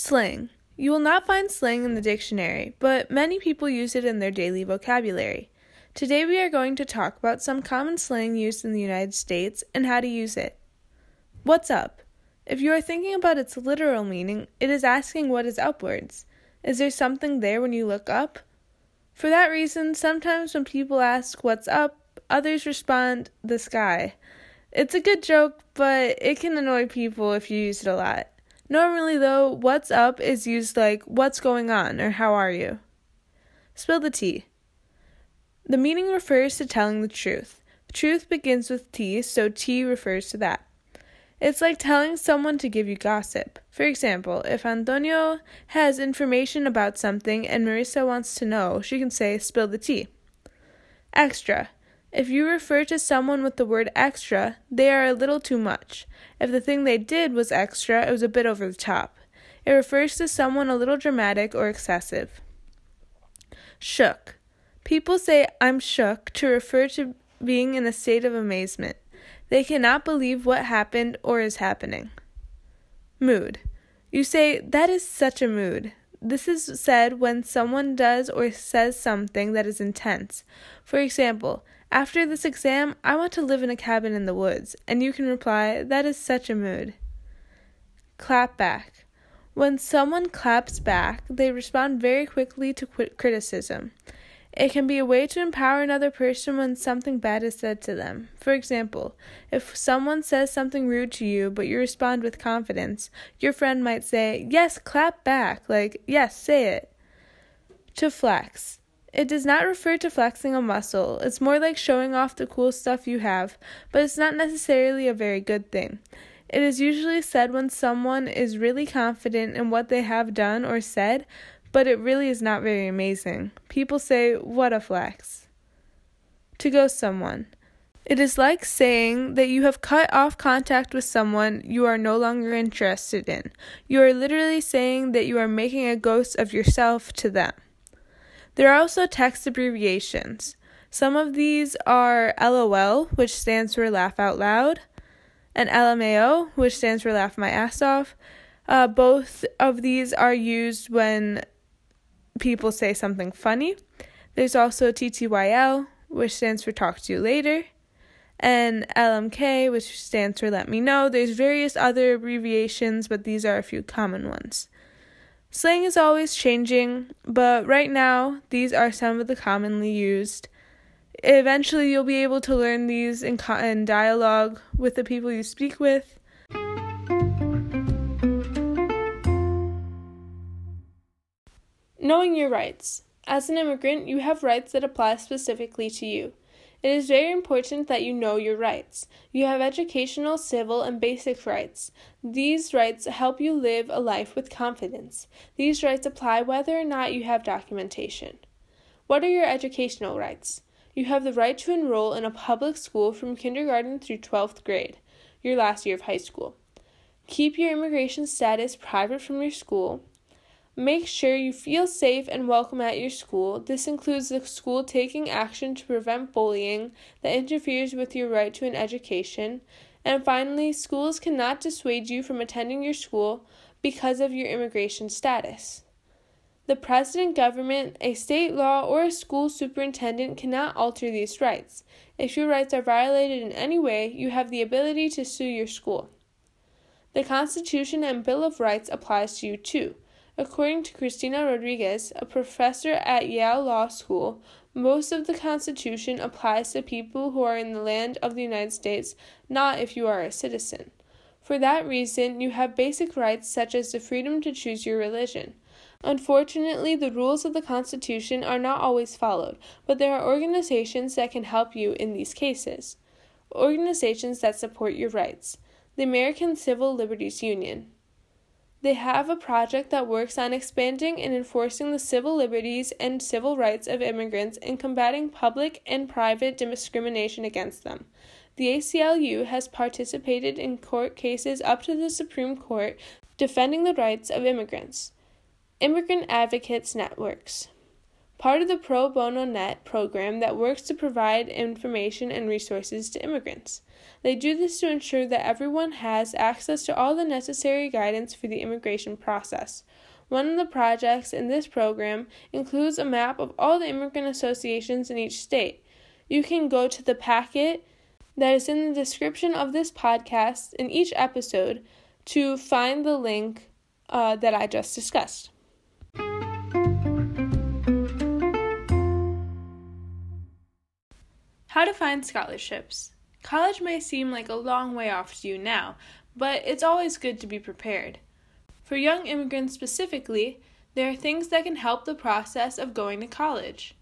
Slang. You will not find slang in the dictionary, but many people use it in their daily vocabulary. Today we are going to talk about some common slang used in the United States and how to use it. What's up? If you are thinking about its literal meaning, it is asking what is upwards. Is there something there when you look up? For that reason, sometimes when people ask what's up, others respond the sky. It's a good joke, but it can annoy people if you use it a lot. Normally, though, what's up is used like what's going on or how are you. Spill the tea. The meaning refers to telling the truth. Truth begins with T, so T refers to that. It's like telling someone to give you gossip. For example, if Antonio has information about something and Marissa wants to know, she can say, spill the tea. Extra. If you refer to someone with the word extra, they are a little too much. If the thing they did was extra, it was a bit over the top. It refers to someone a little dramatic or excessive. Shook. People say I'm shook to refer to being in a state of amazement. They cannot believe what happened or is happening. Mood. You say, that is such a mood. This is said when someone does or says something that is intense. For example, after this exam, I want to live in a cabin in the woods, and you can reply, That is such a mood. Clap back. When someone claps back, they respond very quickly to criticism. It can be a way to empower another person when something bad is said to them. For example, if someone says something rude to you but you respond with confidence, your friend might say, Yes, clap back, like, Yes, say it. To flex. It does not refer to flexing a muscle, it's more like showing off the cool stuff you have, but it's not necessarily a very good thing. It is usually said when someone is really confident in what they have done or said, but it really is not very amazing. People say, What a flex. To ghost someone. It is like saying that you have cut off contact with someone you are no longer interested in. You are literally saying that you are making a ghost of yourself to them. There are also text abbreviations. Some of these are LOL, which stands for laugh out loud, and LMAO, which stands for laugh my ass off. Uh, both of these are used when people say something funny. There's also TTYL, which stands for talk to you later, and LMK, which stands for let me know. There's various other abbreviations, but these are a few common ones. Slang is always changing, but right now, these are some of the commonly used. Eventually, you'll be able to learn these in, co- in dialogue with the people you speak with. Knowing your rights. As an immigrant, you have rights that apply specifically to you. It is very important that you know your rights. You have educational, civil, and basic rights. These rights help you live a life with confidence. These rights apply whether or not you have documentation. What are your educational rights? You have the right to enroll in a public school from kindergarten through 12th grade, your last year of high school. Keep your immigration status private from your school. Make sure you feel safe and welcome at your school. This includes the school taking action to prevent bullying that interferes with your right to an education. And finally, schools cannot dissuade you from attending your school because of your immigration status. The president, government, a state law, or a school superintendent cannot alter these rights. If your rights are violated in any way, you have the ability to sue your school. The Constitution and Bill of Rights applies to you too. According to Cristina Rodriguez, a professor at Yale Law School, most of the Constitution applies to people who are in the land of the United States, not if you are a citizen. For that reason, you have basic rights such as the freedom to choose your religion. Unfortunately, the rules of the Constitution are not always followed, but there are organizations that can help you in these cases. Organizations that support your rights. The American Civil Liberties Union. They have a project that works on expanding and enforcing the civil liberties and civil rights of immigrants and combating public and private discrimination against them. The ACLU has participated in court cases up to the Supreme Court defending the rights of immigrants. Immigrant Advocates Networks. Part of the Pro Bono Net program that works to provide information and resources to immigrants. They do this to ensure that everyone has access to all the necessary guidance for the immigration process. One of the projects in this program includes a map of all the immigrant associations in each state. You can go to the packet that is in the description of this podcast in each episode to find the link uh, that I just discussed. How to find scholarships. College may seem like a long way off to you now, but it's always good to be prepared. For young immigrants specifically, there are things that can help the process of going to college.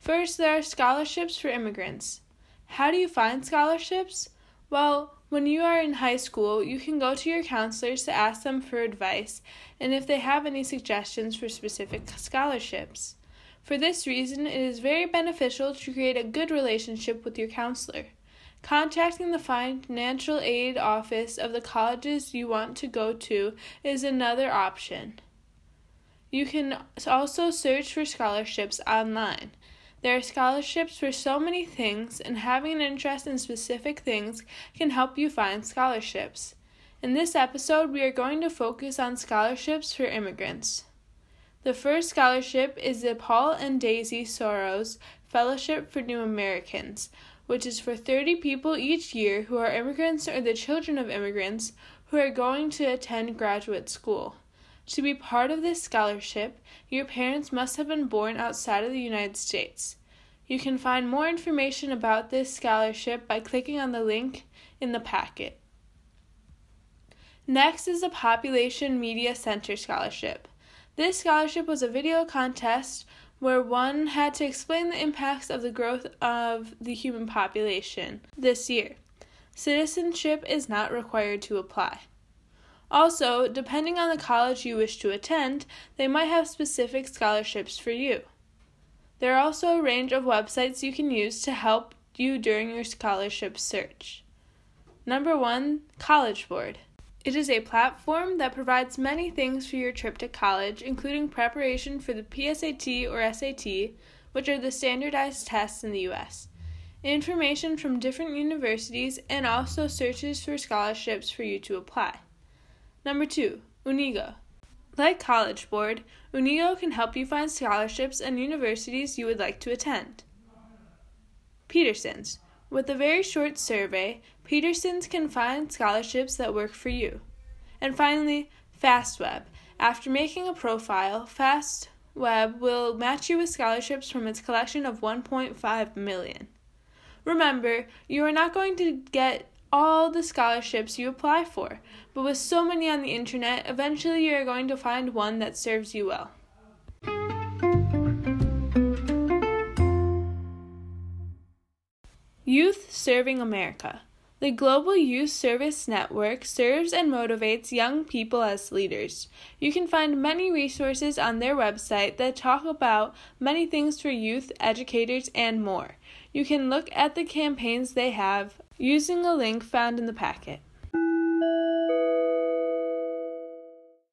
First, there are scholarships for immigrants. How do you find scholarships? Well, when you are in high school, you can go to your counselors to ask them for advice and if they have any suggestions for specific scholarships. For this reason, it is very beneficial to create a good relationship with your counselor. Contacting the financial aid office of the colleges you want to go to is another option. You can also search for scholarships online. There are scholarships for so many things, and having an interest in specific things can help you find scholarships. In this episode, we are going to focus on scholarships for immigrants. The first scholarship is the Paul and Daisy Soros Fellowship for New Americans, which is for 30 people each year who are immigrants or the children of immigrants who are going to attend graduate school. To be part of this scholarship, your parents must have been born outside of the United States. You can find more information about this scholarship by clicking on the link in the packet. Next is the Population Media Center Scholarship. This scholarship was a video contest where one had to explain the impacts of the growth of the human population this year. Citizenship is not required to apply. Also, depending on the college you wish to attend, they might have specific scholarships for you. There are also a range of websites you can use to help you during your scholarship search. Number one, College Board. It is a platform that provides many things for your trip to college, including preparation for the PSAT or SAT, which are the standardized tests in the US, information from different universities, and also searches for scholarships for you to apply. Number two, Unigo. Like College Board, Unigo can help you find scholarships and universities you would like to attend. Peterson's. With a very short survey, Peterson's can find scholarships that work for you. And finally, FastWeb. After making a profile, FastWeb will match you with scholarships from its collection of 1.5 million. Remember, you are not going to get all the scholarships you apply for, but with so many on the internet, eventually you are going to find one that serves you well. Youth Service America. The Global Youth Service Network serves and motivates young people as leaders. You can find many resources on their website that talk about many things for youth, educators, and more. You can look at the campaigns they have using a link found in the packet.